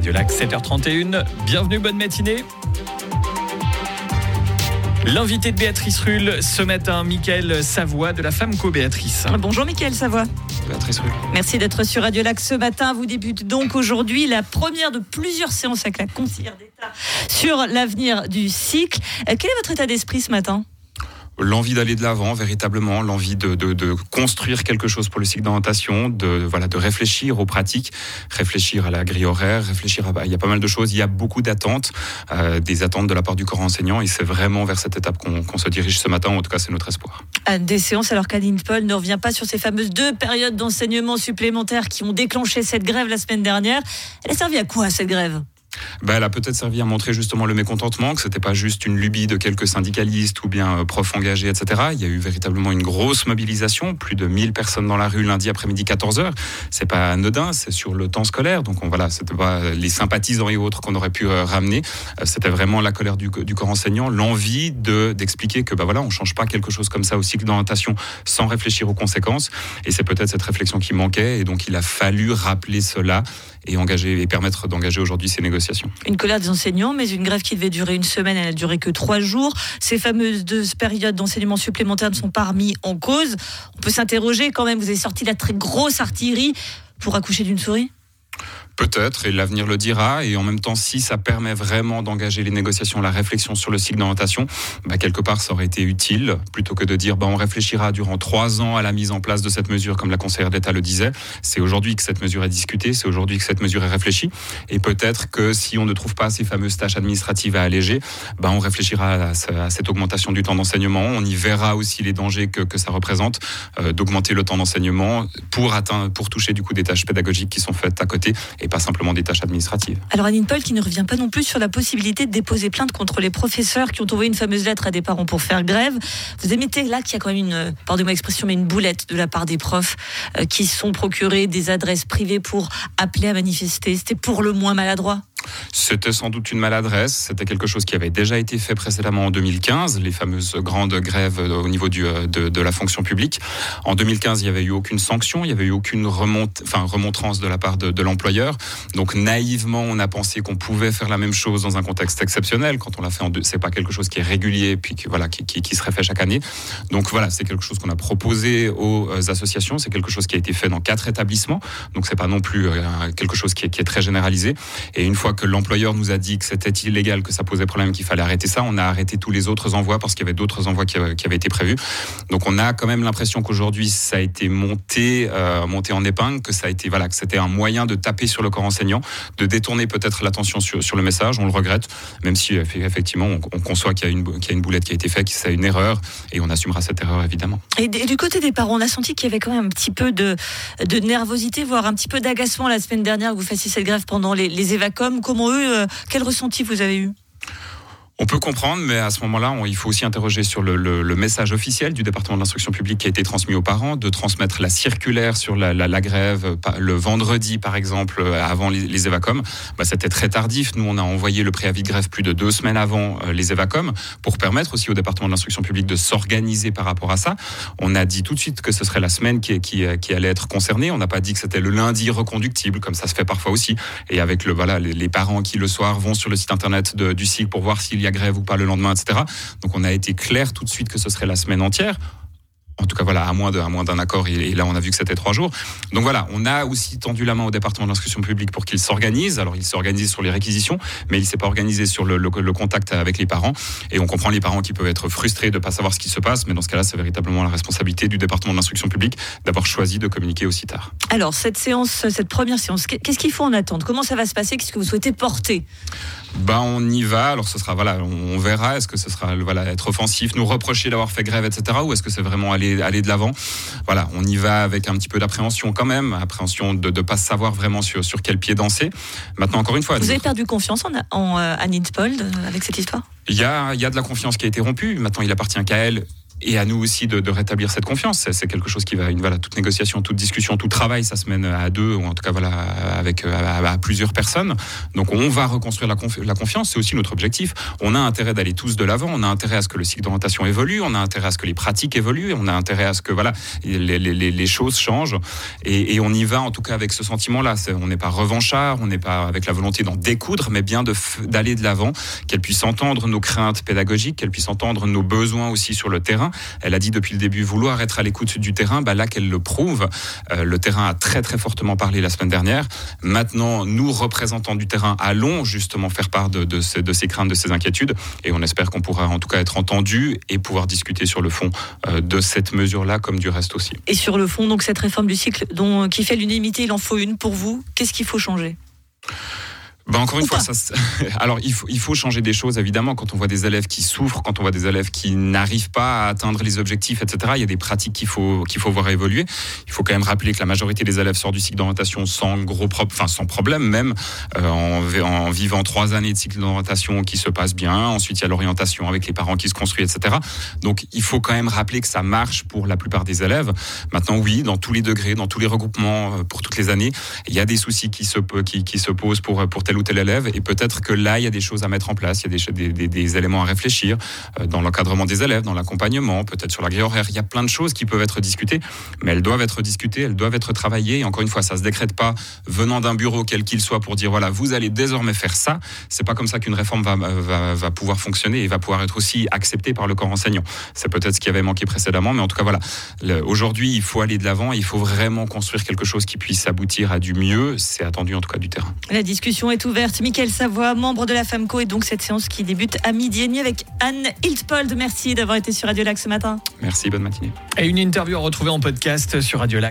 Radio Lac, 7h31. Bienvenue, bonne matinée. L'invité de Béatrice Rulle ce matin, Mickaël Savoie de la Femco Béatrice. Bonjour Mickaël Savoie. Béatrice Rulle. Merci d'être sur Radio Lac ce matin. Vous débute donc aujourd'hui la première de plusieurs séances avec la conseillère d'État sur l'avenir du cycle. Euh, Quel est votre état d'esprit ce matin? L'envie d'aller de l'avant, véritablement, l'envie de, construire quelque chose pour le cycle d'orientation, de, voilà, de réfléchir aux pratiques, réfléchir à la grille horaire, réfléchir à... Il y a pas mal de choses, il y a beaucoup d'attentes, euh, des attentes de la part du corps enseignant, et c'est vraiment vers cette étape qu'on qu'on se dirige ce matin, en tout cas c'est notre espoir. À Des séances alors qu'Aline Paul ne revient pas sur ces fameuses deux périodes d'enseignement supplémentaires qui ont déclenché cette grève la semaine dernière. Elle a servi à quoi cette grève? Ben, elle a peut-être servi à montrer justement le mécontentement, que c'était pas juste une lubie de quelques syndicalistes ou bien euh, profs engagés, etc. Il y a eu véritablement une grosse mobilisation, plus de 1000 personnes dans la rue lundi après-midi 14h. C'est pas anodin, c'est sur le temps scolaire, donc on, voilà, c'était pas les sympathisants et autres qu'on aurait pu euh, ramener. Euh, c'était vraiment la colère du, corps enseignant, l'envie de d'expliquer que ben voilà, on change pas quelque chose comme ça au cycle d'orientation sans réfléchir aux conséquences. Et c'est peut-être cette réflexion qui manquait, et donc il a fallu rappeler cela et engager et permettre d'engager aujourd'hui ces négociations. Une colère des enseignants, mais une grève qui devait durer une semaine, elle n'a duré que trois jours. Ces fameuses deux périodes d'enseignement supplémentaires ne sont pas remis en cause. On peut s'interroger quand même, vous avez sorti la très grosse artillerie pour accoucher d'une souris? Peut-être, et l'avenir le dira. Et en même temps, si ça permet vraiment d'engager les négociations, la réflexion sur le cycle d'orientation, bah, quelque part, ça aurait été utile, plutôt que de dire bah, on réfléchira durant trois ans à la mise en place de cette mesure, comme la conseillère d'État le disait. C'est aujourd'hui que cette mesure est discutée, c'est aujourd'hui que cette mesure est réfléchie. Et peut-être que si on ne trouve pas ces fameuses tâches administratives à alléger, bah, on réfléchira à, cette augmentation du temps d'enseignement. On y verra aussi les dangers que, ça représente euh, d'augmenter le temps d'enseignement pour pour toucher du coup des tâches pédagogiques qui sont faites à côté pas simplement des tâches administratives. Alors Anine Paul qui ne revient pas non plus sur la possibilité de déposer plainte contre les professeurs qui ont envoyé une fameuse lettre à des parents pour faire grève. Vous admettez là qu'il y a quand même une, pardonnez-moi l'expression, mais une boulette de la part des profs euh, qui sont procurés des adresses privées pour appeler à manifester. C'était pour le moins maladroit. C'était sans doute une maladresse. C'était quelque chose qui avait déjà été fait précédemment en 2015, les fameuses grandes grèves au niveau du, de, de, la fonction publique. En 2015, il n'y avait eu aucune sanction, il n'y avait eu aucune enfin, remontrance de la part de, de l'employeur. Donc naïvement, on a pensé qu'on pouvait faire la même chose dans un contexte exceptionnel. Quand on l'a fait en deux, c'est pas quelque chose qui est régulier, puis que, voilà, qui, qui, qui serait fait chaque année. Donc voilà, c'est quelque chose qu'on a proposé aux associations. C'est quelque chose qui a été fait dans quatre établissements. Donc c'est pas non plus euh, quelque chose qui est, qui est très généralisé. Et une fois que l'employeur nous a dit que c'était illégal, que ça posait problème, qu'il fallait arrêter ça, on a arrêté tous les autres envois parce qu'il y avait d'autres envois qui, qui, avaient été prévus. Donc on a quand même l'impression qu'aujourd'hui ça a été monté, euh, monté en épingle, que ça a été voilà, que c'était un moyen de taper sur le corps enseignant, de détourner peut-être l'attention sur, le message. On le regrette, même si effectivement on, on conçoit qu'il y, a une, boulette qui a été faite, que c'est une erreur, et on assumera cette erreur évidemment. Et, du côté des parents, on a senti qu'il y avait quand même un petit peu de, de nervosité, voire un petit peu d'agacement la semaine dernière que vous fassiez cette grève pendant les, les évacom. Comment eux, euh, quel ressenti vous avez eu? On peut comprendre, mais à ce moment-là, il faut aussi interroger sur le, message officiel du département de l'instruction publique qui a été transmis aux parents, de transmettre la circulaire sur la, grève le vendredi, par exemple, avant les, les. Bah, C'était très tardif. Nous, on a envoyé le préavis de grève plus de deux semaines avant euh, les évacom pour permettre aussi au département de l'instruction publique de s'organiser par rapport à ça. On a dit tout de suite que ce serait la semaine qui, allait être concernée. On n'a pas dit que c'était le lundi reconductible, comme ça se fait parfois aussi. Et avec le, voilà, les, parents qui le soir vont sur le site internet du cycle pour voir s'il y a grève ou pas le lendemain, etc. Donc on a été clair tout de suite que ce serait la semaine entière. En tout cas, voilà, à moins d'un accord, et, là, on a vu que c'était trois jours. Donc voilà, on a aussi tendu la main au département de l'instruction publique pour qu'il s'organise. Alors, il s'est organisé sur les réquisitions, mais il s'est pas organisé sur le, contact avec les parents. Et on comprend les parents qui peuvent être frustrés de ne pas savoir ce qui se passe, mais dans ce cas-là, c'est véritablement la responsabilité du département de l'instruction publique d'avoir choisi de communiquer aussi tard. Alors, cette séance, cette première séance, qu'est-ce qu'il faut en attendre? Comment ça va se passer? Qu'est-ce que vous souhaitez porter? Ben, on y va. Alors, ce sera, voilà, on verra. Est-ce que ce sera, voilà, être offensif, nous reprocher d'avoir fait grève, etc. Ou est-ce que c'est vraiment aller, aller de l'avant? Voilà, on y va avec un petit peu d'appréhension quand même. Appréhension de ne pas savoir vraiment sur, sur quel pied danser. Maintenant, encore une fois. Vous avez perdu confiance en, en euh, Annie Pold avec cette histoire? Il y a, il y a de la confiance qui a été rompue. Maintenant, il appartient qu'à elle et à nous aussi de, de rétablir cette confiance. C'est quelque chose qui va, une, voilà, toute négociation, toute discussion, tout travail, ça se mène à deux, ou en tout cas voilà, avec à, plusieurs personnes. Donc on va reconstruire la, la confiance, c'est aussi notre objectif. On a intérêt d'aller tous de l'avant, on a intérêt à ce que le cycle d'orientation évolue, on a intérêt à ce que les pratiques évoluent, on a intérêt à ce que voilà, les, les, les choses changent, et, et, on y va en tout cas avec ce sentiment-là. On n'est pas revanchard, on n'est pas avec la volonté d'en découdre, mais bien d'aller de l'avant, qu'elle puisse entendre nos craintes pédagogiques, qu'elle puisse entendre nos besoins aussi sur le terrain. Elle a dit depuis le début vouloir être à l'écoute du terrain, bah là qu'elle le prouve. Euh, le terrain a très très fortement parlé la semaine dernière. Maintenant, nous, représentants du terrain, allons justement faire part de, ces, craintes, de ces inquiétudes, et on espère qu'on pourra en tout cas être entendu et pouvoir discuter sur le fond euh, de cette mesure-là, comme du reste aussi. Et sur le fond, donc cette réforme du cycle dont, qui fait l'unanimité, il en faut une pour vous. Qu'est-ce qu'il faut changer? Bah encore une fois, ça, alors il faut, il faut changer des choses évidemment quand on voit des élèves qui souffrent, quand on voit des élèves qui n'arrivent pas à atteindre les objectifs, etc. Il y a des pratiques qu'il faut qu'il faut voir évoluer. Il faut quand même rappeler que la majorité des élèves sortent du cycle d'orientation sans gros enfin sans problème même euh, en, en, vivant trois années de cycle d'orientation qui se passe bien. Ensuite il y a l'orientation avec les parents qui se construisent, etc. Donc il faut quand même rappeler que ça marche pour la plupart des élèves. Maintenant oui, dans tous les degrés, dans tous les regroupements, euh, pour toutes les années, il y a des soucis qui se qui, qui se posent pour pour tel ou tel élève. Et peut-être que là, il y a des choses à mettre en place, il y a des, éléments à réfléchir euh, dans l'encadrement des élèves, dans l'accompagnement, peut-être sur la grille horaire. Il y a plein de choses qui peuvent être discutées, mais elles doivent être discutées, elles doivent être travaillées. Encore une fois, ça se décrète pas venant d'un bureau quel qu'il soit pour dire voilà, vous allez désormais faire ça. C'est pas comme ça qu'une réforme va, va, pouvoir fonctionner et va pouvoir être aussi acceptée par le corps enseignant. C'est peut-être ce qui avait manqué précédemment, mais en tout cas voilà. Aujourd'hui, il faut aller de l'avant, il faut vraiment construire quelque chose qui puisse aboutir à du mieux. C'est attendu en tout cas du terrain. La discussion est ouverte. Michael Savoie, membre de la FAMCO, et donc cette séance qui débute à midi et demi avec Anne Hiltpold. Merci d'avoir été sur Radio Lac ce matin. Merci, bonne matinée. Et une interview à retrouver en podcast sur Radio Lac.